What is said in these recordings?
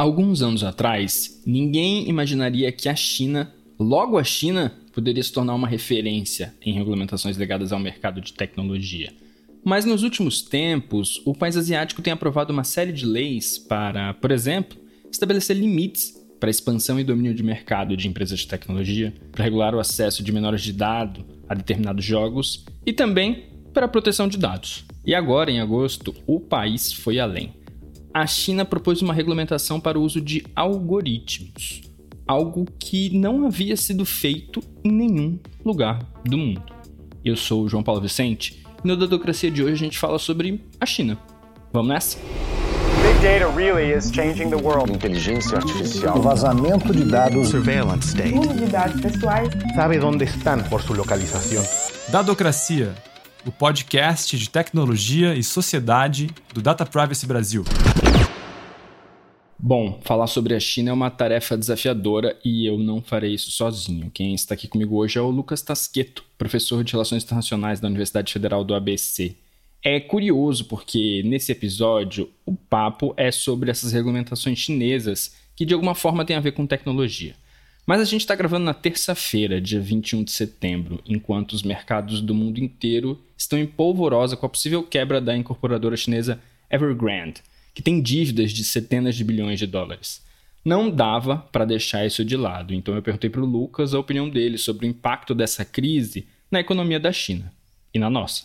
Alguns anos atrás, ninguém imaginaria que a China, logo a China, poderia se tornar uma referência em regulamentações ligadas ao mercado de tecnologia. Mas nos últimos tempos, o país asiático tem aprovado uma série de leis para, por exemplo, estabelecer limites para a expansão e domínio de mercado de empresas de tecnologia, para regular o acesso de menores de idade a determinados jogos e também para a proteção de dados. E agora, em agosto, o país foi além. A China propôs uma regulamentação para o uso de algoritmos, algo que não havia sido feito em nenhum lugar do mundo. Eu sou o João Paulo Vicente e no Dadocracia de hoje a gente fala sobre a China. Vamos nessa? Big data really is changing the world. Inteligência artificial. O vazamento de dados. Surveillance state. Uso de dados pessoais. Sabe onde estão por sua localização. Dadocracia, o podcast de tecnologia e sociedade do Data Privacy Brasil. Bom, falar sobre a China é uma tarefa desafiadora e eu não farei isso sozinho. Quem está aqui comigo hoje é o Lucas Tasqueto, professor de Relações Internacionais da Universidade Federal do ABC. É curioso porque nesse episódio o papo é sobre essas regulamentações chinesas que de alguma forma têm a ver com tecnologia. Mas a gente está gravando na terça-feira, dia 21 de setembro, enquanto os mercados do mundo inteiro estão em polvorosa com a possível quebra da incorporadora chinesa Evergrande que tem dívidas de centenas de bilhões de dólares. Não dava para deixar isso de lado, então eu perguntei para o Lucas a opinião dele sobre o impacto dessa crise na economia da China e na nossa.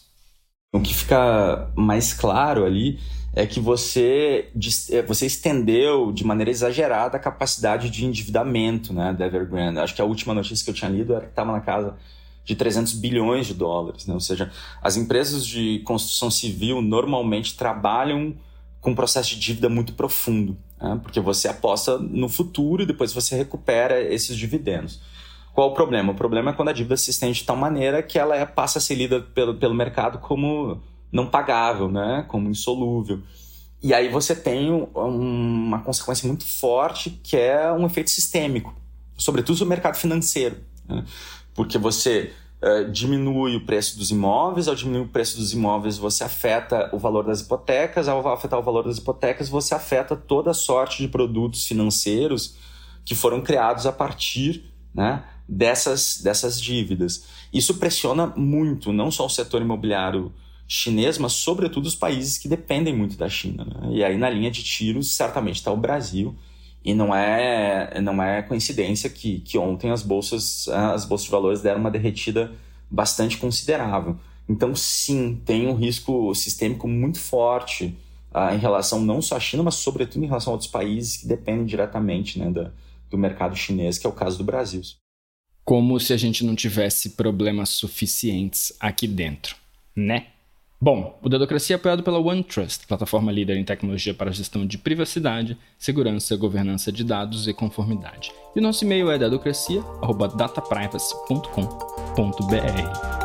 O que fica mais claro ali é que você, é, você estendeu de maneira exagerada a capacidade de endividamento né, da Evergrande. Acho que a última notícia que eu tinha lido era que estava na casa de 300 bilhões de dólares. Né? Ou seja, as empresas de construção civil normalmente trabalham com um processo de dívida muito profundo, né? porque você aposta no futuro e depois você recupera esses dividendos. Qual o problema? O problema é quando a dívida se estende de tal maneira que ela é, passa a ser lida pelo, pelo mercado como não pagável, né? como insolúvel. E aí você tem um, uma consequência muito forte que é um efeito sistêmico, sobretudo no mercado financeiro. Né? Porque você eh, diminui o preço dos imóveis, ao diminuir o preço dos imóveis, você afeta o valor das hipotecas, ao afetar o valor das hipotecas, você afeta toda a sorte de produtos financeiros que foram criados a partir né, dessas, dessas dívidas. Isso pressiona muito, não só o setor imobiliário chinês, mas sobretudo os países que dependem muito da China. Né? E aí, na linha de tiros, certamente está o Brasil e não é, não é coincidência que, que ontem as bolsas, as bolsas de valores deram uma derretida bastante considerável. Então, sim, tem um risco sistêmico muito forte uh, em relação não só à China, mas sobretudo em relação a outros países que dependem diretamente né, da, do mercado chinês, que é o caso do Brasil. Como se a gente não tivesse problemas suficientes aqui dentro, né? Bom, o Dedocracia é apoiado pela OneTrust, plataforma líder em tecnologia para gestão de privacidade, segurança, governança de dados e conformidade. E o nosso e-mail é dedocracia.dataprivacy.com.br.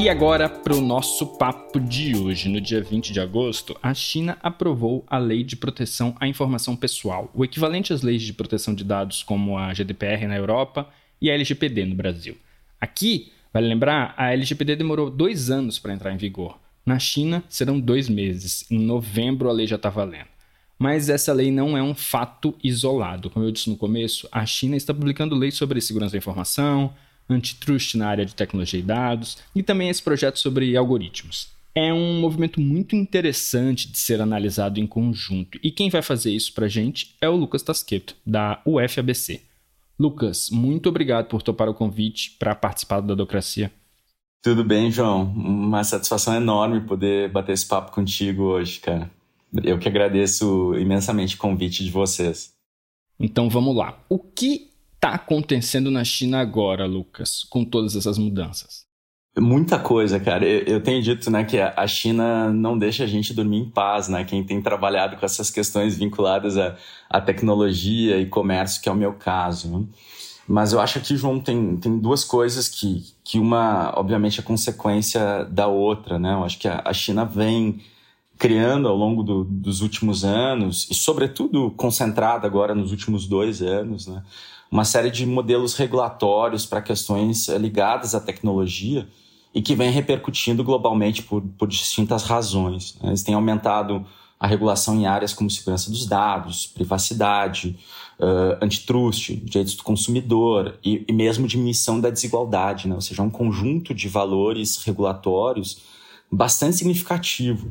E agora para o nosso papo de hoje. No dia 20 de agosto, a China aprovou a Lei de Proteção à Informação Pessoal, o equivalente às leis de proteção de dados como a GDPR na Europa e a LGPD no Brasil. Aqui, Vale lembrar, a LGPD demorou dois anos para entrar em vigor. Na China, serão dois meses. Em novembro, a lei já está valendo. Mas essa lei não é um fato isolado. Como eu disse no começo, a China está publicando leis sobre segurança da informação, antitrust na área de tecnologia e dados, e também esse projeto sobre algoritmos. É um movimento muito interessante de ser analisado em conjunto. E quem vai fazer isso para a gente é o Lucas Tasqueto, da UFABC. Lucas, muito obrigado por topar o convite para participar da Docracia. Tudo bem, João. Uma satisfação enorme poder bater esse papo contigo hoje, cara. Eu que agradeço imensamente o convite de vocês. Então vamos lá. O que está acontecendo na China agora, Lucas, com todas essas mudanças? Muita coisa, cara. Eu, tenho dito, né, que a China não deixa a gente dormir em paz, né? Quem tem trabalhado com essas questões vinculadas à, à tecnologia e comércio, que é o meu caso. Né? Mas eu acho que, João, tem, tem duas coisas que, que uma, obviamente, é consequência da outra, né? Eu acho que a, a China vem criando ao longo do, dos últimos anos, e sobretudo concentrada agora nos últimos dois anos, né? Uma série de modelos regulatórios para questões ligadas à tecnologia, e que vem repercutindo globalmente por, por distintas razões. Né? Eles têm aumentado a regulação em áreas como segurança dos dados, privacidade, uh, antitrust, direitos do consumidor e, e, mesmo diminuição da desigualdade, né? ou seja, um conjunto de valores regulatórios bastante significativo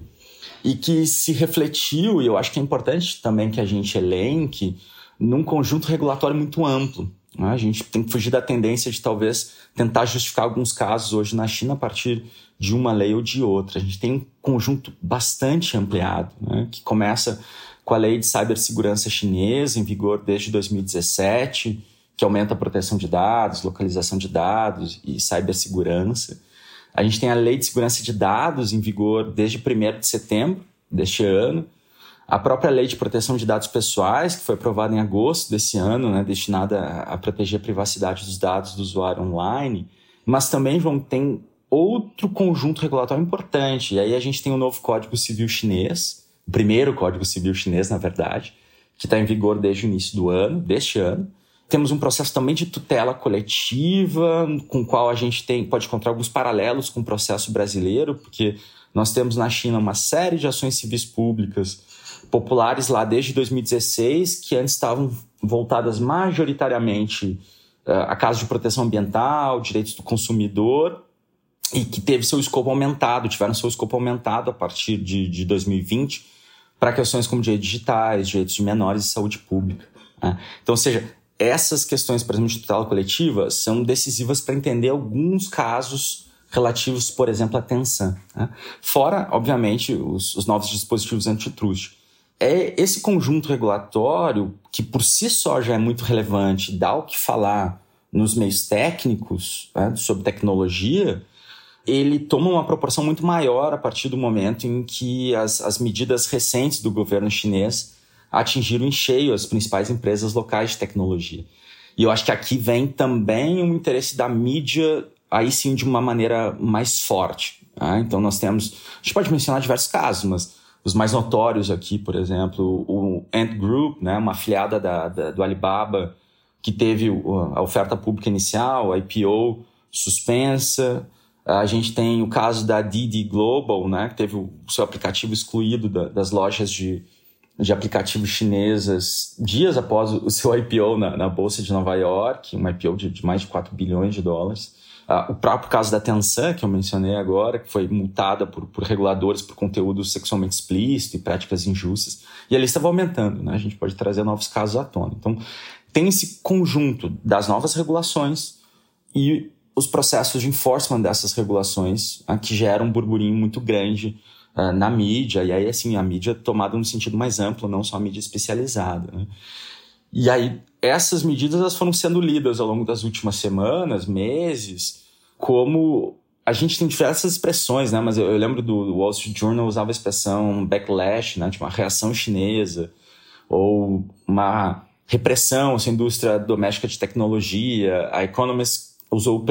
e que se refletiu, e eu acho que é importante também que a gente elenque, num conjunto regulatório muito amplo. Né? A gente tem que fugir da tendência de talvez tentar justificar alguns casos hoje na China a partir de uma lei ou de outra. A gente tem um conjunto bastante ampliado, né? que começa com a lei de cibersegurança chinesa, em vigor desde 2017, que aumenta a proteção de dados, localização de dados e cibersegurança. A gente tem a lei de segurança de dados em vigor desde 1 de setembro deste ano. A própria lei de proteção de dados pessoais, que foi aprovada em agosto desse ano, né, destinada a, proteger a privacidade dos dados do usuário online. Mas também, João, tem outro conjunto regulatório importante. E aí a gente tem o novo Código Civil Chinês, o primeiro Código Civil chinês, na verdade, que está em vigor desde o início do ano, deste ano. Temos um processo também de tutela coletiva, com o qual a gente tem, pode encontrar alguns paralelos com o processo brasileiro, porque nós temos na China uma série de ações civis públicas populares lá desde 2016, que antes estavam voltadas majoritariamente uh, a casos de proteção ambiental, direitos do consumidor, e que teve seu escopo aumentado, tiveram seu escopo aumentado a partir de, de 2020, para questões como direitos digitais, direitos de menores e saúde pública. Né? Então, ou seja, essas questões, por exemplo, de tutela coletiva, são decisivas para entender alguns casos relativos, por exemplo, à tensão. Né? Fora, obviamente, os, os novos dispositivos antitrust. É esse conjunto regulatório, que por si só já é muito relevante, dá o que falar nos meios técnicos né, sobre tecnologia, ele toma uma proporção muito maior a partir do momento em que as, as medidas recentes do governo chinês atingiram em cheio as principais empresas locais de tecnologia. E eu acho que aqui vem também um interesse da mídia, aí sim de uma maneira mais forte. Né? Então nós temos, a gente pode mencionar diversos casos, mas os mais notórios aqui, por exemplo, o Ant Group, né, uma afiliada da, da, do Alibaba, que teve a oferta pública inicial, a IPO suspensa, a gente tem o caso da Didi Global, né, que teve o seu aplicativo excluído da, das lojas de, de aplicativos chinesas dias após o seu IPO na, na Bolsa de Nova York, um IPO de, de mais de 4 bilhões de dólares. Uh, o próprio caso da Tencent, que eu mencionei agora, que foi multada por, por reguladores por conteúdo sexualmente explícito e práticas injustas. E a lista vai aumentando, né? A gente pode trazer novos casos à tona. Então, tem esse conjunto das novas regulações e os processos de enforcement dessas regulações, uh, que geram um burburinho muito grande uh, na mídia, e aí, assim, a mídia tomada no sentido mais amplo, não só a mídia especializada. Né? E aí, essas medidas elas foram sendo lidas ao longo das últimas semanas, meses, como a gente tem diversas expressões, né? Mas eu, eu lembro do Wall Street Journal usava a expressão backlash, né? Tipo uma reação chinesa, ou uma repressão à indústria doméstica de tecnologia. A Economist usou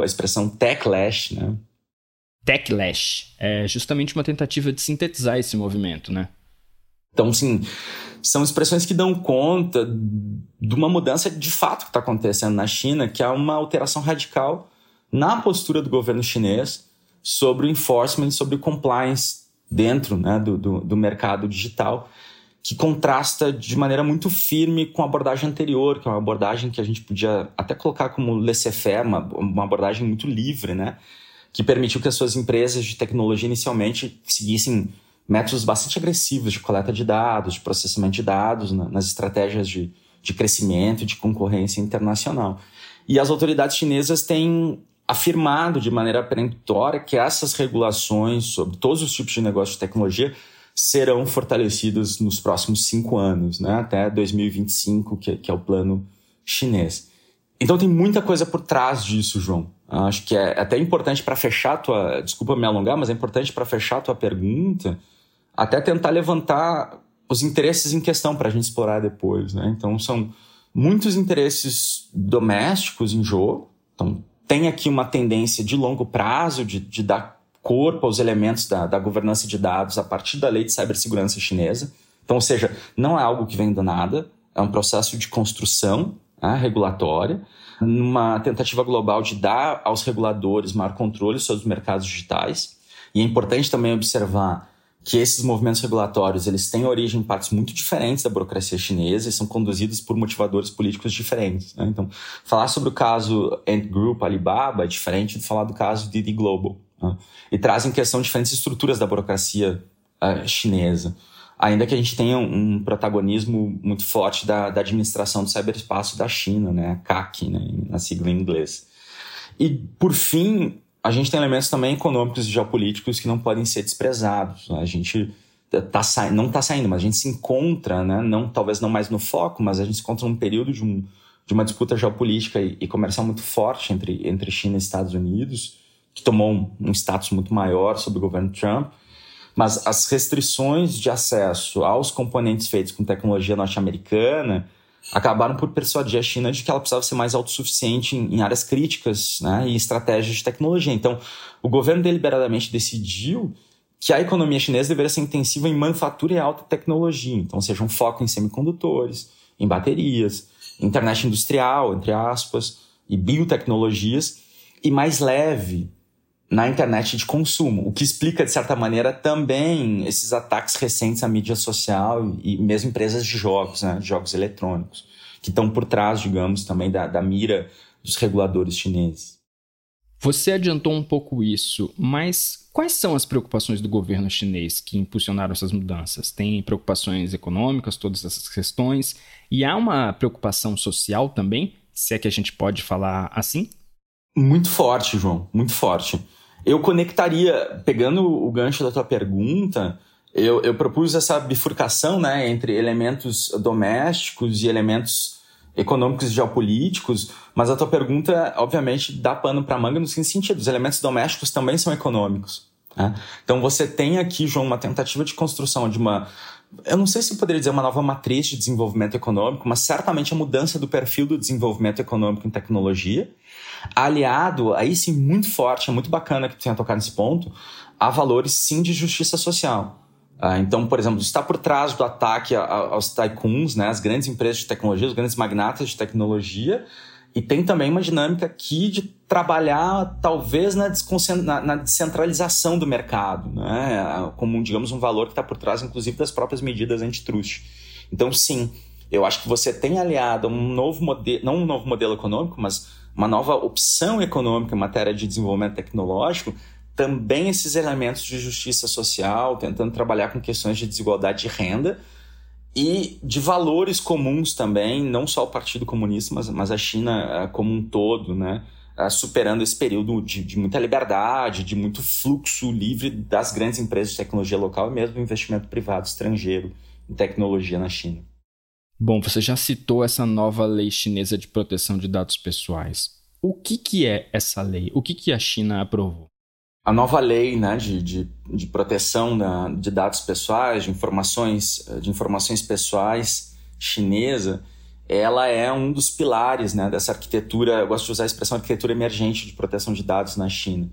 a expressão techlash, né? Techlash é justamente uma tentativa de sintetizar esse movimento, né? Então, sim, são expressões que dão conta de uma mudança de fato que está acontecendo na China, que é uma alteração radical na postura do governo chinês sobre o enforcement, sobre o compliance dentro né, do, do, do mercado digital que contrasta de maneira muito firme com a abordagem anterior, que é uma abordagem que a gente podia até colocar como laissez-faire, uma, uma abordagem muito livre, né? Que permitiu que as suas empresas de tecnologia inicialmente seguissem métodos bastante agressivos de coleta de dados, de processamento de dados, né? nas estratégias de, de crescimento, de concorrência internacional. E as autoridades chinesas têm afirmado de maneira peremptória que essas regulações sobre todos os tipos de negócio de tecnologia serão fortalecidos nos próximos cinco anos, né? até 2025, que, que é o plano chinês. Então tem muita coisa por trás disso, João. Acho que é até importante para fechar a tua. Desculpa me alongar, mas é importante para fechar a tua pergunta, até tentar levantar os interesses em questão para a gente explorar depois. Né? Então são muitos interesses domésticos em jogo. Então tem aqui uma tendência de longo prazo de, de dar corpo aos elementos da, da governança de dados a partir da lei de cibersegurança chinesa. Então, ou seja, não é algo que vem do nada, é um processo de construção né, regulatória, numa tentativa global de dar aos reguladores maior controle sobre os mercados digitais. E é importante também observar que esses movimentos regulatórios eles têm origem em partes muito diferentes da burocracia chinesa e são conduzidos por motivadores políticos diferentes. Né? Então, falar sobre o caso Ant Group, Alibaba, é diferente de falar do caso Didi Global. Né? E trazem questão diferentes estruturas da burocracia uh, chinesa. Ainda que a gente tenha um, protagonismo muito forte da, da, administração do ciberespaço da China, né? a CAC, né? na sigla em inglês. E, por fim, a gente tem elementos também econômicos e geopolíticos que não podem ser desprezados. A gente tá sa... não está saindo, mas a gente se encontra, né? não, talvez não mais no foco, mas a gente se encontra num período de, um, de uma disputa geopolítica e, comercial muito forte entre, entre China e Estados Unidos, que tomou um status muito maior sob o governo Trump. Mas as restrições de acesso aos componentes feitos com tecnologia norte-americana acabaram por persuadir a China de que ela precisava ser mais autossuficiente em, em áreas críticas né, e estratégias de tecnologia. Então, o governo deliberadamente decidiu que a economia chinesa deveria ser intensiva em manufatura e alta tecnologia. Então, seja um foco em semicondutores, em baterias, internet industrial, entre aspas, e biotecnologias, e mais leve na internet de consumo, o que explica, de certa maneira, também esses ataques recentes à mídia social e mesmo empresas de jogos, né, de jogos eletrônicos, que estão por trás, digamos, também da, da mira dos reguladores chineses. Você adiantou um pouco isso, mas quais são as preocupações do governo chinês que impulsionaram essas mudanças? Tem preocupações econômicas, todas essas questões, e há uma preocupação social também, se é que a gente pode falar assim? Muito forte, João, muito forte. Eu conectaria, pegando o gancho da tua pergunta, eu, eu propus essa bifurcação né, entre elementos domésticos e elementos econômicos e geopolíticos, mas a tua pergunta, obviamente, dá pano para manga no seguinte sentido: os elementos domésticos também são econômicos. Né? Então você tem aqui, João, uma tentativa de construção de uma. Eu não sei se poderia dizer uma nova matriz de desenvolvimento econômico, mas certamente a mudança do perfil do desenvolvimento econômico em tecnologia aliado, aí sim, muito forte, é muito bacana que tu tenha tocado nesse ponto, a valores sim de justiça social. Ah, então, por exemplo, está por trás do ataque aos tycoons, né, as grandes empresas de tecnologia, os grandes magnatas de tecnologia, e tem também uma dinâmica aqui de trabalhar, talvez, na, na, na descentralização do mercado, né? como, digamos, um valor que está por trás, inclusive, das próprias medidas antitrust. Então, sim, eu acho que você tem aliado um novo modelo, não um novo modelo econômico, mas uma nova opção econômica em matéria de desenvolvimento tecnológico, também esses elementos de justiça social, tentando trabalhar com questões de desigualdade de renda e de valores comuns também, não só o Partido Comunista, mas, mas a China uh, como um todo, né? Uh, superando esse período de, de, muita liberdade, de muito fluxo livre das grandes empresas de tecnologia local e mesmo investimento privado estrangeiro em tecnologia na China. Bom, você já citou essa nova lei chinesa de proteção de dados pessoais. O que, que é essa lei? O que, que a China aprovou? A nova lei né, de, de, de proteção da, de dados pessoais, de informações, de informações pessoais chinesa, ela é um dos pilares né, dessa arquitetura, eu gosto de usar a expressão arquitetura emergente de proteção de dados na China,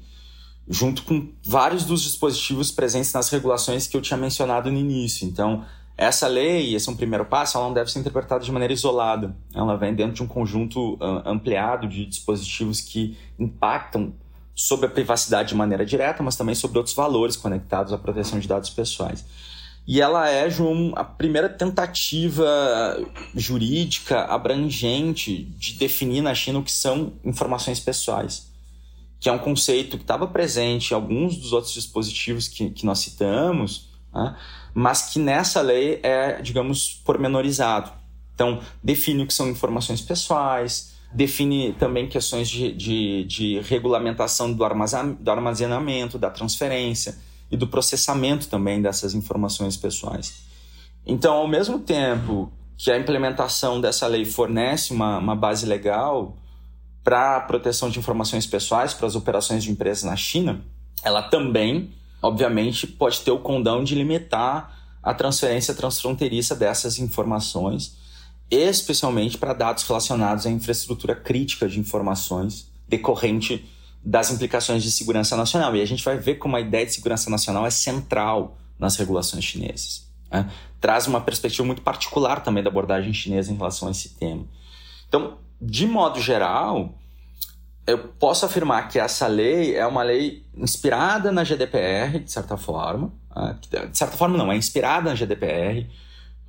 junto com vários dos dispositivos presentes nas regulações que eu tinha mencionado no início. Então, essa lei, esse é um primeiro passo, ela não deve ser interpretada de maneira isolada. Ela vem dentro de um conjunto uh, ampliado de dispositivos que impactam sobre a privacidade de maneira direta, mas também sobre outros valores conectados à proteção de dados pessoais. E ela é, João, a primeira tentativa jurídica abrangente de definir na China o que são informações pessoais, que é um conceito que estava presente em alguns dos outros dispositivos que, que nós citamos, né? Mas que nessa lei é, digamos, pormenorizado. Então, define o que são informações pessoais, define também questões de, de, de regulamentação do armazenamento, da transferência e do processamento também dessas informações pessoais. Então, ao mesmo tempo que a implementação dessa lei fornece uma, uma base legal para a proteção de informações pessoais para as operações de empresas na China, ela também obviamente, pode ter o condão de limitar a transferência transfronteiriça dessas informações, especialmente para dados relacionados à infraestrutura crítica de informações decorrente das implicações de segurança nacional. E a gente vai ver como a ideia de segurança nacional é central nas regulações chinesas. Né? Traz uma perspectiva muito particular também da abordagem chinesa em relação a esse tema. Então, de modo geral, eu posso afirmar que essa lei é uma lei inspirada na GDPR, de certa forma, ah, de certa forma não, é inspirada na GDPR,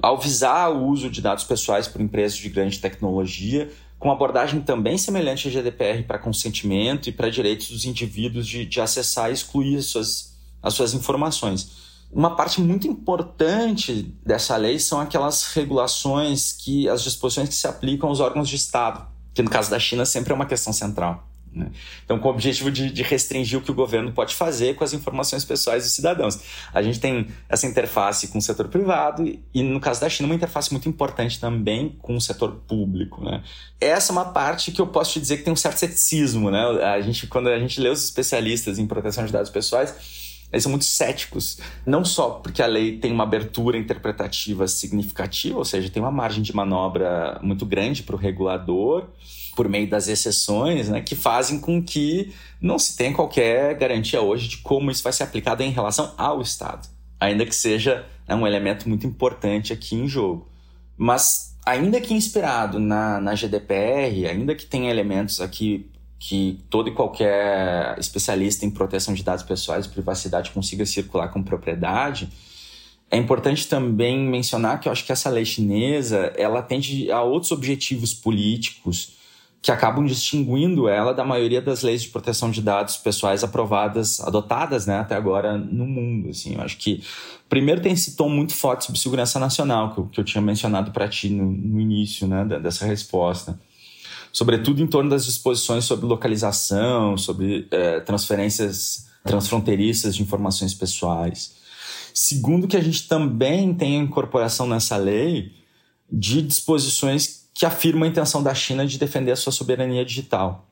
ao visar o uso de dados pessoais por empresas de grande tecnologia, com abordagem também semelhante à GDPR para consentimento e para direitos dos indivíduos de, de acessar e excluir as suas, as suas informações. Uma parte muito importante dessa lei são aquelas regulações que as disposições que se aplicam aos órgãos de Estado, que no caso da China sempre é uma questão central. Né? Então, com o objetivo de, de, restringir o que o governo pode fazer com as informações pessoais dos cidadãos. A gente tem essa interface com o setor privado e, no caso da China, uma interface muito importante também com o setor público. Né? Essa é uma parte que eu posso te dizer que tem um certo ceticismo. Né? A gente, quando a gente lê os especialistas em proteção de dados pessoais, eles são muito céticos, não só porque a lei tem uma abertura interpretativa significativa, ou seja, tem uma margem de manobra muito grande para o regulador, por meio das exceções, né, que fazem com que não se tenha qualquer garantia hoje de como isso vai ser aplicado em relação ao Estado, ainda que seja né, um elemento muito importante aqui em jogo. Mas, ainda que inspirado na, na GDPR, ainda que tenha elementos aqui que todo e qualquer especialista em proteção de dados pessoais e privacidade consiga circular com propriedade, é importante também mencionar que eu acho que essa lei chinesa ela atende a outros objetivos políticos que acabam distinguindo ela da maioria das leis de proteção de dados pessoais aprovadas, adotadas né, até agora no mundo. Assim. Eu acho que, primeiro, tem esse tom muito forte sobre segurança nacional, que eu, que eu tinha mencionado para ti no, no início né, dessa resposta. Sobretudo em torno das disposições sobre localização, sobre é, transferências transfronteiriças de informações pessoais. Segundo, que a gente também tem a incorporação nessa lei de disposições que afirma a intenção da China de defender a sua soberania digital.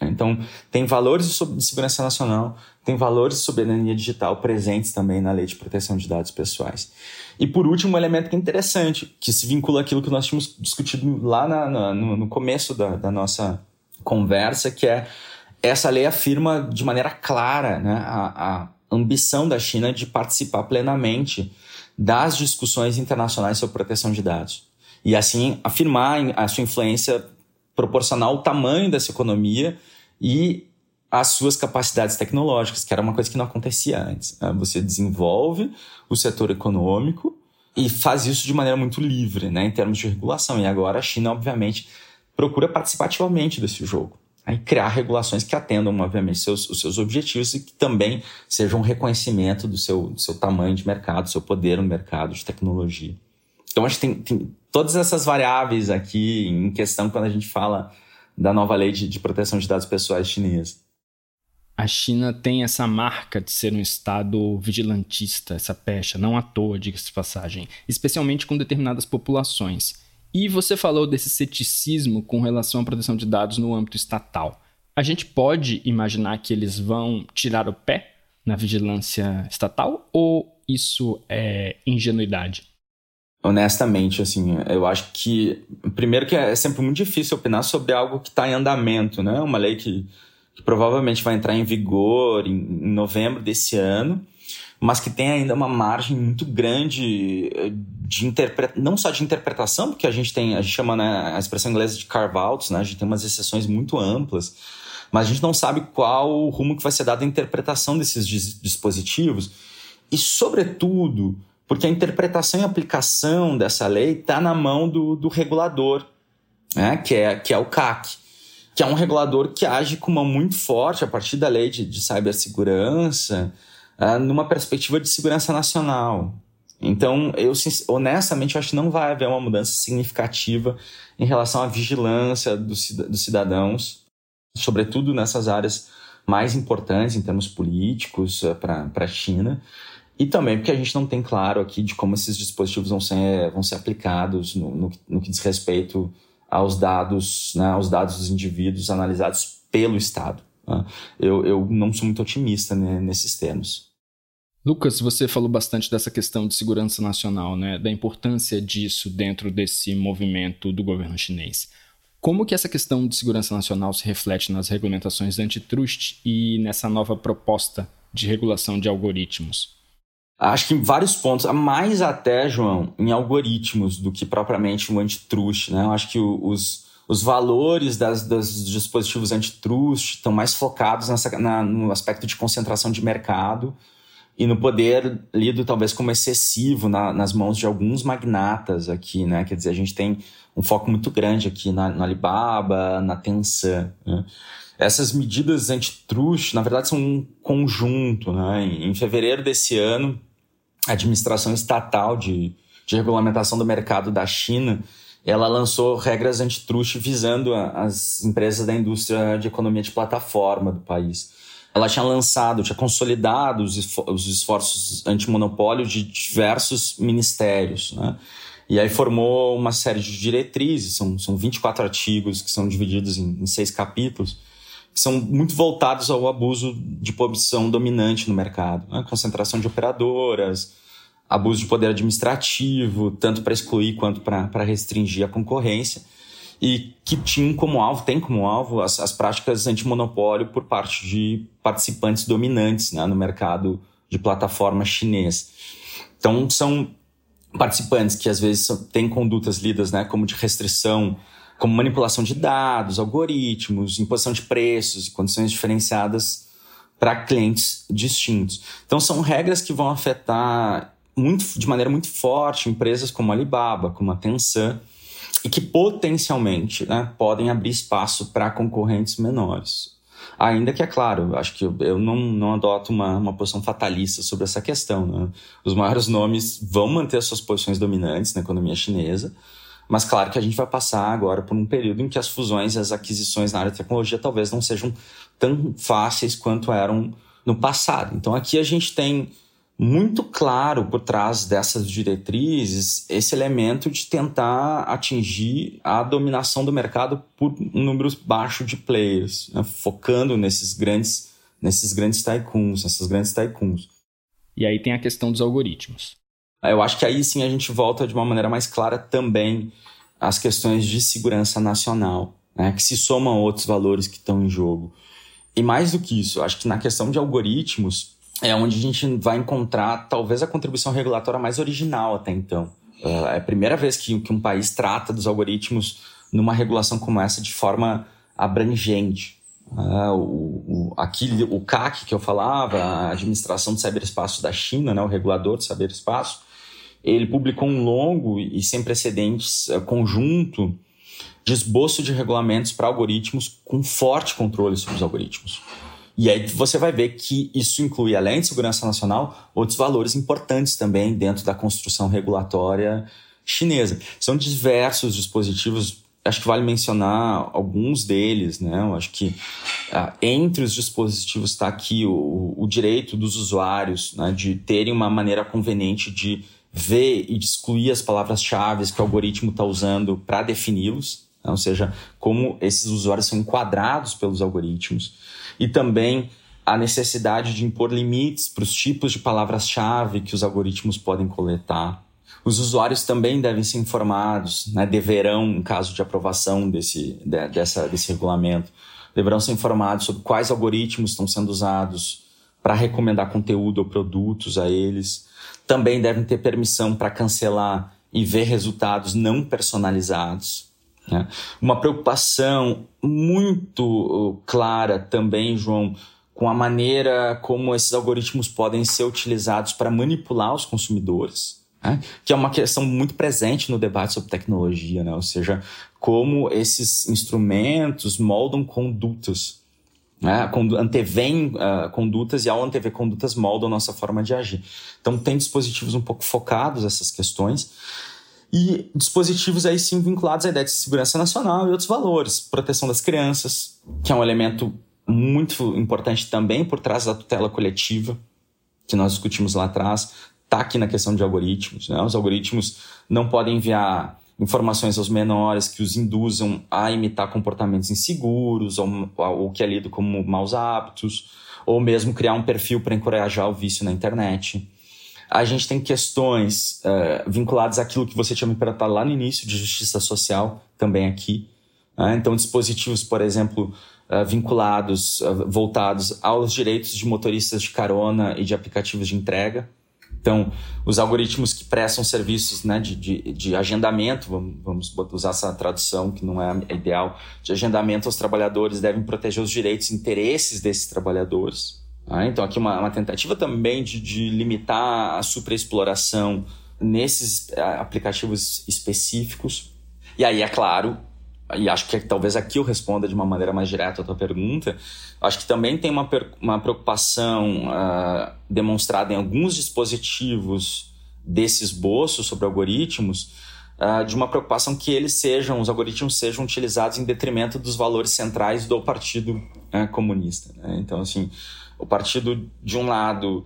Então, tem valores de segurança nacional, tem valores de soberania digital presentes também na Lei de Proteção de Dados Pessoais. E, por último, um elemento que é interessante, que se vincula àquilo que nós tínhamos discutido lá na, na, no, no, começo da, da, nossa conversa, que é essa lei afirma de maneira clara né, a, a ambição da China de participar plenamente das discussões internacionais sobre proteção de dados e assim afirmar a sua influência proporcional ao tamanho dessa economia e às suas capacidades tecnológicas, que era uma coisa que não acontecia antes. Né? Você desenvolve o setor econômico e faz isso de maneira muito livre, né, em termos de regulação. E agora a China, obviamente, procura participar ativamente desse jogo. Aí criar regulações que atendam, obviamente, seus, os seus objetivos e que também sejam um reconhecimento do seu, do seu tamanho de mercado, do seu poder no mercado de tecnologia. Então, acho que tem, tem todas essas variáveis aqui em questão quando a gente fala da nova lei de, de proteção de dados pessoais chinesa. A China tem essa marca de ser um Estado vigilantista, essa pecha, não à toa, diga-se de passagem, especialmente com determinadas populações. E você falou desse ceticismo com relação à proteção de dados no âmbito estatal. A gente pode imaginar que eles vão tirar o pé na vigilância estatal ou isso é ingenuidade? Honestamente, assim, eu acho que, primeiro que é sempre muito difícil opinar sobre algo que está em andamento, né? Uma lei que, que, provavelmente vai entrar em vigor em, em, novembro desse ano, mas que tem ainda uma margem muito grande eh, de interpretação, não só de interpretação, porque a gente tem, a gente chama né, a expressão inglesa de carve-outs, né? A gente tem umas exceções muito amplas, mas a gente não sabe qual o rumo que vai ser dado à interpretação desses dispositivos e, sobretudo, porque a interpretação e aplicação dessa lei está na mão do, do regulador, né? que, é, que é o CAC, que é um regulador que age com uma muito forte a partir da lei de, de cibersegurança, uh, numa perspectiva de segurança nacional. Então, eu honestamente eu acho que não vai haver uma mudança significativa em relação à vigilância dos, dos cidadãos, sobretudo nessas áreas mais importantes em termos políticos uh, para a China. E também porque a gente não tem claro aqui de como esses dispositivos vão ser, vão ser aplicados no, no, no que diz respeito aos dados, né, aos dados dos indivíduos analisados pelo Estado. Né? Eu, eu não sou muito otimista né, nesses termos. Lucas, você falou bastante dessa questão de segurança nacional, né, da importância disso dentro desse movimento do governo chinês. Como que essa questão de segurança nacional se reflete nas regulamentações antitrust e nessa nova proposta de regulação de algoritmos? Acho que em vários pontos, mais até, João, em algoritmos do que propriamente o antitrust, né? Eu acho que os, os valores das, dos dispositivos antitrust estão mais focados nessa, na, no aspecto de concentração de mercado e no poder lido talvez como excessivo na, nas mãos de alguns magnatas aqui, né? Quer dizer, a gente tem um foco muito grande aqui na, no Alibaba, na Tencent. Né? Essas medidas antitruste, na verdade, são um conjunto. Né? Em, fevereiro desse ano, a administração estatal de, de regulamentação do mercado da China ela lançou regras antitruste visando as empresas da indústria de economia de plataforma do país ela tinha lançado, tinha consolidado os, os esforços antimonopólio de diversos ministérios, né? E aí formou uma série de diretrizes, são, são 24 artigos que são divididos em, em seis capítulos, que são muito voltados ao abuso de posição dominante no mercado, né? concentração de operadoras, abuso de poder administrativo, tanto para excluir quanto para restringir a concorrência e que tinham como alvo, tem como alvo as, as práticas antimonopólio por parte de participantes dominantes né, no mercado de plataforma chinês. Então, são participantes que às vezes têm condutas lidas né, como de restrição, como manipulação de dados, algoritmos, imposição de preços e condições diferenciadas para clientes distintos. Então, são regras que vão afetar muito, de maneira muito forte empresas como a Alibaba, como a Tencent, e que potencialmente né, podem abrir espaço para concorrentes menores. Ainda que, é claro, acho que eu não, não adoto uma, uma posição fatalista sobre essa questão. Né? Os maiores nomes vão manter suas posições dominantes na economia chinesa, mas claro que a gente vai passar agora por um período em que as fusões e as aquisições na área de tecnologia talvez não sejam tão fáceis quanto eram no passado. Então aqui a gente tem muito claro por trás dessas diretrizes esse elemento de tentar atingir a dominação do mercado por um número baixo de players, né? focando nesses grandes, nesses grandes tycoons, nessas grandes tycoons. E aí tem a questão dos algoritmos. Eu acho que aí sim a gente volta de uma maneira mais clara também às questões de segurança nacional, né? que se somam a outros valores que estão em jogo. E mais do que isso, eu acho que na questão de algoritmos, é onde a gente vai encontrar talvez a contribuição regulatória mais original até então. É a primeira vez que, que um país trata dos algoritmos numa regulação como essa de forma abrangente. Uh, o, o, aqui, o CAC que eu falava, a Administração do Ciberespaço da China, né, o regulador do ciberespaço, ele publicou um longo e sem precedentes uh, conjunto de esboço de regulamentos para algoritmos com forte controle sobre os algoritmos. E aí você vai ver que isso inclui, além de segurança nacional, outros valores importantes também dentro da construção regulatória chinesa. São diversos dispositivos, acho que vale mencionar alguns deles, né? Eu acho que ah, entre os dispositivos está aqui o, o, direito dos usuários né, de terem uma maneira conveniente de ver e de excluir as palavras-chave que o algoritmo está usando para defini-los, né? ou seja, como esses usuários são enquadrados pelos algoritmos e também a necessidade de impor limites para os tipos de palavras-chave que os algoritmos podem coletar. Os usuários também devem ser informados, né, deverão, em caso de aprovação desse, de, dessa, desse regulamento, deverão ser informados sobre quais algoritmos estão sendo usados para recomendar conteúdo ou produtos a eles. Também devem ter permissão para cancelar e ver resultados não personalizados. Né? Uma preocupação muito uh, clara também, João, com a maneira como esses algoritmos podem ser utilizados para manipular os consumidores. Né? Que é uma questão muito presente no debate sobre tecnologia, né? ou seja, como esses instrumentos moldam condutas né, antevêm uh, condutas e ao antever condutas moldam nossa forma de agir. Então tem dispositivos um pouco focados nessas questões e dispositivos aí sim vinculados à ideia de segurança nacional e outros valores, proteção das crianças, que é um elemento muito importante também por trás da tutela coletiva, que nós discutimos lá atrás, está aqui na questão de algoritmos. Né? Os algoritmos não podem enviar informações aos menores que os induzam a imitar comportamentos inseguros ou, ou que é lido como maus hábitos, ou mesmo criar um perfil para encorajar o vício na internet. A gente tem questões uh, vinculadas àquilo que você tinha me perguntado lá no início, de justiça social, também aqui. Né? Então, dispositivos, por exemplo, uh, vinculados, uh, voltados aos direitos de motoristas de carona e de aplicativos de entrega. Então, os algoritmos que prestam serviços né, de, de, de agendamento, vamos, usar essa tradução que não é ideal, de agendamento aos trabalhadores devem proteger os direitos e interesses desses trabalhadores. Ah, então, aqui uma, uma tentativa também de, de limitar a superexploração nesses eh, aplicativos específicos. E aí, é claro, e acho que talvez aqui eu responda de uma maneira mais direta a tua pergunta, acho que também tem uma, uma preocupação uh, demonstrada em alguns dispositivos desse esboço sobre algoritmos, uh, de uma preocupação que eles sejam, os algoritmos sejam utilizados em detrimento dos valores centrais do Partido uh, Comunista. Né? Então, assim, o partido, de um lado,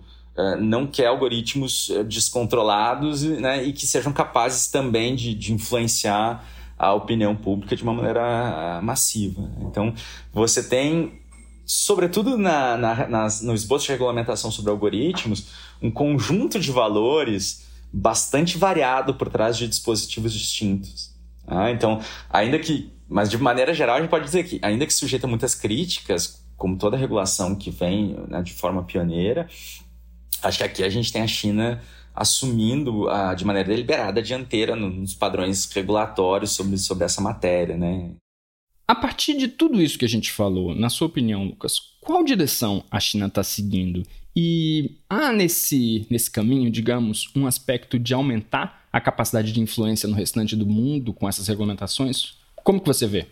não quer algoritmos descontrolados né, e que sejam capazes também de, de influenciar a opinião pública de uma maneira massiva. Então, você tem, sobretudo na, na, nas, no esboço de regulamentação sobre algoritmos, um conjunto de valores bastante variado por trás de dispositivos distintos. Ah, então, ainda que, mas de maneira geral, a gente pode dizer que, ainda que sujeita a muitas críticas, como toda regulação que vem né, de forma pioneira, acho que aqui a gente tem a China assumindo a, de maneira deliberada a dianteira nos padrões regulatórios sobre, sobre essa matéria, né? A partir de tudo isso que a gente falou, na sua opinião, Lucas, qual direção a China está seguindo? E há nesse, nesse caminho, digamos, um aspecto de aumentar a capacidade de influência no restante do mundo com essas regulamentações? Como que você vê?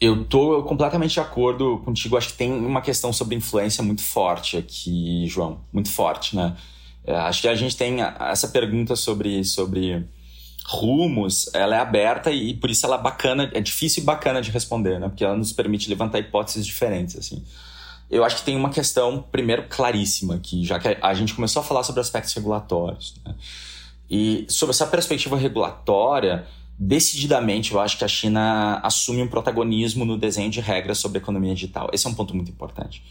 Eu tô completamente de acordo contigo. Acho que tem uma questão sobre influência muito forte aqui, João. Muito forte, né? É, acho que a gente tem essa pergunta sobre, sobre rumos, ela é aberta e por isso ela é bacana, é difícil e bacana de responder, né? Porque ela nos permite levantar hipóteses diferentes, assim. Eu acho que tem uma questão, primeiro, claríssima aqui, já que a gente começou a falar sobre aspectos regulatórios. Né? E sobre essa perspectiva regulatória, decididamente eu acho que a China assume um protagonismo no desenho de regras sobre economia digital. Esse é um ponto muito importante.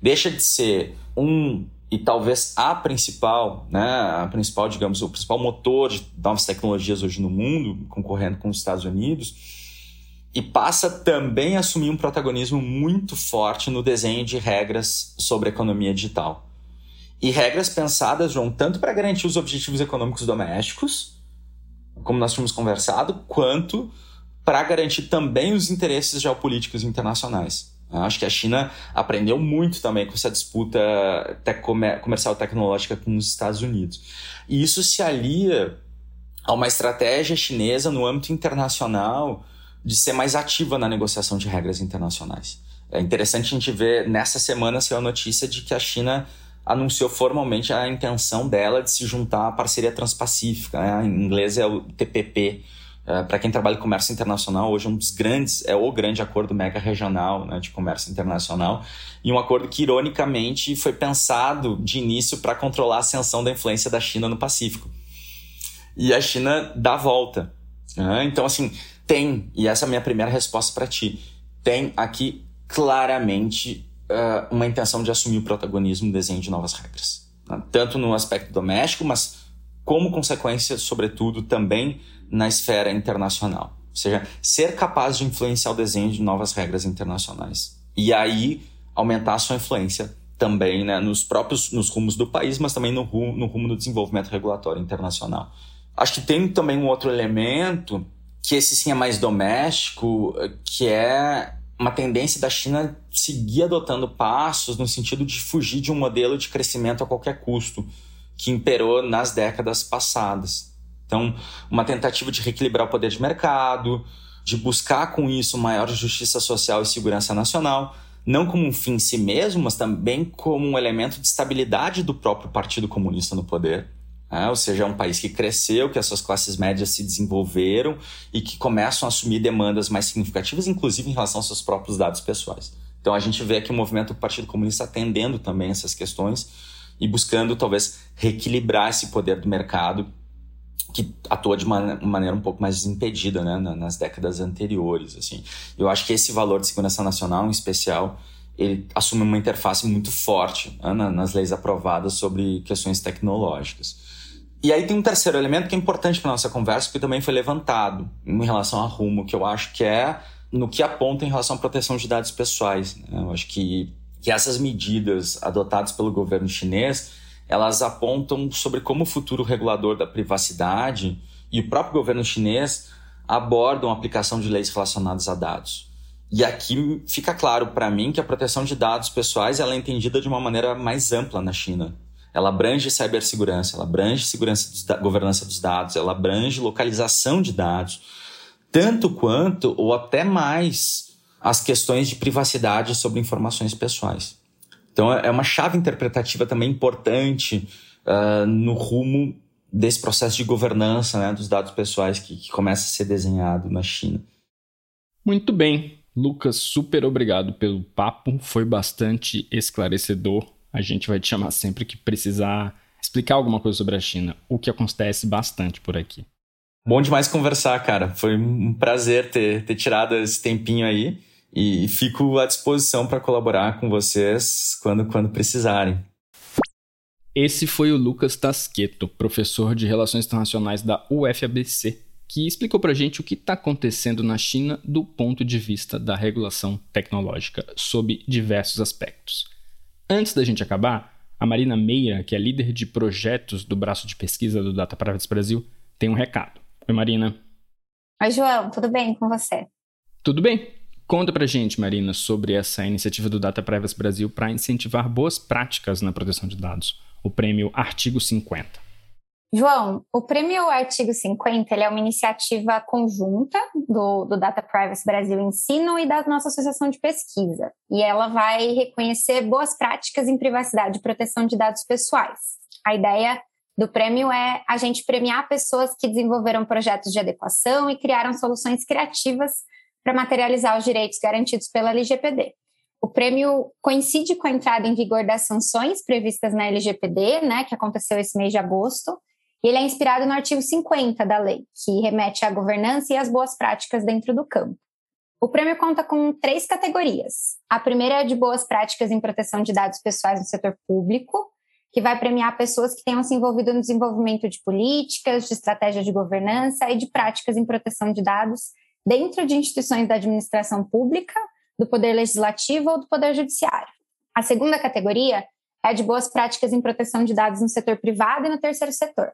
Deixa de ser um e talvez a principal, né, a principal, digamos, o principal motor de novas tecnologias hoje no mundo, concorrendo com os Estados Unidos, e passa também a assumir um protagonismo muito forte no desenho de regras sobre economia digital. E regras pensadas, João, tanto para garantir os objetivos econômicos domésticos, como nós tínhamos conversado, quanto para garantir também os interesses geopolíticos internacionais. Acho que a China aprendeu muito também com essa disputa comercial tecnológica com os Estados Unidos. E isso se alia a uma estratégia chinesa no âmbito internacional de ser mais ativa na negociação de regras internacionais. É interessante a gente ver nessa semana saiu a notícia de que a China anunciou formalmente a intenção dela de se juntar à parceria transpacífica, né? em inglês é o TPP, Uh, para quem trabalha em comércio internacional, hoje é um dos grandes, é o grande acordo mega regional né, de comércio internacional, e um acordo que, ironicamente, foi pensado de início para controlar a ascensão da influência da China no Pacífico. E a China dá a volta. Né? Então, assim, tem, e essa é a minha primeira resposta para ti, tem aqui claramente uh, uma intenção de assumir o protagonismo no desenho de novas regras. Né? Tanto no aspecto doméstico, mas como consequência, sobretudo, também na esfera internacional. Ou seja, ser capaz de influenciar o desenho de novas regras internacionais. E aí aumentar a sua influência também né, nos próprios nos rumos do país, mas também no rumo, no rumo do desenvolvimento regulatório internacional. Acho que tem também um outro elemento, que esse sim é mais doméstico, que é uma tendência da China seguir adotando passos no sentido de fugir de um modelo de crescimento a qualquer custo que imperou nas décadas passadas. Então, uma tentativa de reequilibrar o poder de mercado, de buscar com isso maior justiça social e segurança nacional, não como um fim em si mesmo, mas também como um elemento de estabilidade do próprio Partido Comunista no poder. É, ou seja, é um país que cresceu, que as suas classes médias se desenvolveram e que começam a assumir demandas mais significativas, inclusive em relação aos seus próprios dados pessoais. Então a gente vê aqui o movimento do Partido Comunista atendendo também essas questões e buscando talvez reequilibrar esse poder do mercado que atua de uma maneira um pouco mais desimpedida né, nas décadas anteriores. Assim. Eu acho que esse valor de segurança nacional, em especial, ele assume uma interface muito forte né, nas leis aprovadas sobre questões tecnológicas. E aí tem um terceiro elemento que é importante para nossa conversa, que também foi levantado em relação a rumo, que eu acho que é no que aponta em relação à proteção de dados pessoais. Né? Eu acho que, que essas medidas adotadas pelo governo chinês elas apontam sobre como o futuro regulador da privacidade e o próprio governo chinês abordam a aplicação de leis relacionadas a dados. E aqui fica claro para mim que a proteção de dados pessoais ela é entendida de uma maneira mais ampla na China. Ela abrange cibersegurança, ela abrange segurança dos governança dos dados, ela abrange localização de dados, tanto quanto ou até mais as questões de privacidade sobre informações pessoais. Então é uma chave interpretativa também importante uh, no rumo desse processo de governança né, dos dados pessoais que, que começa a ser desenhado na China. Muito bem. Lucas, super obrigado pelo papo, foi bastante esclarecedor. A gente vai te chamar sempre que precisar explicar alguma coisa sobre a China, o que acontece bastante por aqui. Bom demais conversar, cara. Foi um prazer ter, ter tirado esse tempinho aí e fico à disposição para colaborar com vocês quando, quando precisarem. Esse foi o Lucas Tasqueto, professor de Relações Internacionais da UFABC que explicou para a gente o que está acontecendo na China do ponto de vista da regulação tecnológica, sob diversos aspectos. Antes da gente acabar, a Marina Meira, que é líder de projetos do braço de pesquisa do Data Privacy Brasil, tem um recado. Oi, Marina. Oi, João, tudo bem com você? Tudo bem. Conta pra gente, Marina, sobre essa iniciativa do Data Privacy Brasil para incentivar boas práticas na proteção de dados, o prêmio Artigo 50. João, o Prêmio Artigo 50 é uma iniciativa conjunta do, do, Data Privacy Brasil Ensino e da nossa associação de pesquisa. E ela vai reconhecer boas práticas em privacidade e proteção de dados pessoais. A ideia do prêmio é a gente premiar pessoas que desenvolveram projetos de adequação e criaram soluções criativas para materializar os direitos garantidos pela LGPD. O prêmio coincide com a entrada em vigor das sanções previstas na LGPD, né, que aconteceu esse mês de agosto, ele é inspirado no artigo 50 da lei, que remete à governança e às boas práticas dentro do campo. O prêmio conta com três categorias. A primeira é de boas práticas em proteção de dados pessoais no setor público, que vai premiar pessoas que tenham se envolvido no desenvolvimento de políticas, de estratégias de governança e de práticas em proteção de dados dentro de instituições da administração pública, do Poder Legislativo ou do Poder Judiciário. A segunda categoria é de boas práticas em proteção de dados no setor privado e no terceiro setor,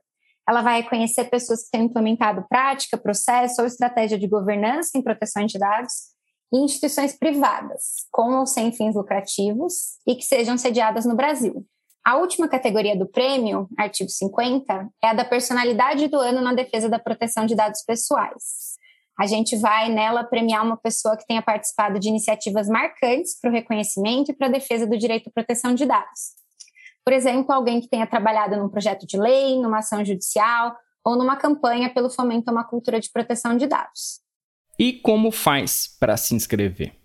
ela vai reconhecer pessoas que têm implementado prática, processo ou estratégia de governança em proteção de dados em instituições privadas, com ou sem fins lucrativos, e que sejam sediadas no Brasil. A última categoria do prêmio, artigo 50, é a da personalidade do ano na defesa da proteção de dados pessoais. A gente vai nela premiar uma pessoa que tenha participado de iniciativas marcantes para o reconhecimento e para a defesa do direito à proteção de dados. Por exemplo, alguém que tenha trabalhado num projeto de lei, numa ação judicial ou numa campanha pelo fomento a uma cultura de proteção de dados. E como faz para se inscrever?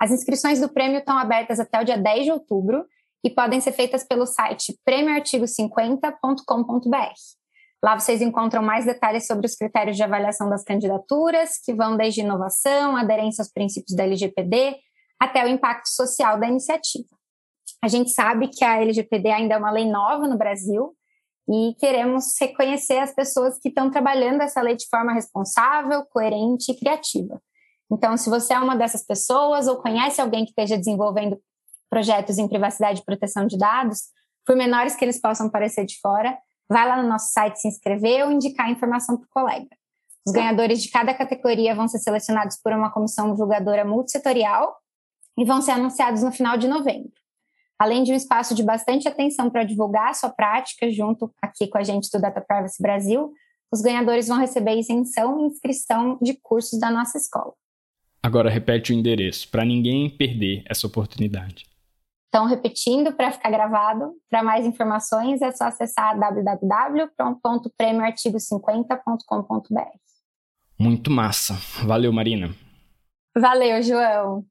As inscrições do prêmio estão abertas até o dia 10 de outubro e podem ser feitas pelo site prêmioartigo50.com.br. Lá vocês encontram mais detalhes sobre os critérios de avaliação das candidaturas, que vão desde inovação, aderência aos princípios da LGPD, até o impacto social da iniciativa. A gente sabe que a LGPD ainda é uma lei nova no Brasil e queremos reconhecer as pessoas que estão trabalhando essa lei de forma responsável, coerente e criativa. Então, se você é uma dessas pessoas ou conhece alguém que esteja desenvolvendo projetos em privacidade e proteção de dados, por menores que eles possam parecer de fora, vai lá no nosso site se inscrever ou indicar a informação para o colega. Os ganhadores de cada categoria vão ser selecionados por uma comissão julgadora multissetorial e vão ser anunciados no final de novembro além de um espaço de bastante atenção para divulgar a sua prática junto aqui com a gente do Data Privacy Brasil, os ganhadores vão receber isenção e inscrição de cursos da nossa escola. Agora repete o endereço, para ninguém perder essa oportunidade. Então, repetindo para ficar gravado, para mais informações é só acessar www.premioartigo50.com.br. Muito massa. Valeu, Marina. Valeu, João.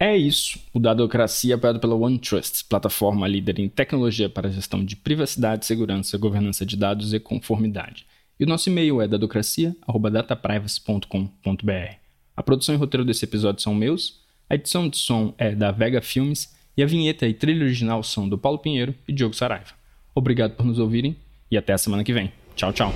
É isso. O Dadocracia é apoiado pela OneTrust, plataforma líder em tecnologia para gestão de privacidade, segurança, governança de dados e conformidade. E o nosso e-mail é dadocracia.dataprivacy.com.br. A produção e roteiro desse episódio são meus, a edição de som é da Vega Filmes e a vinheta e trilha original são do Paulo Pinheiro e Diogo Saraiva. Obrigado por nos ouvirem e até a semana que vem. Tchau, tchau.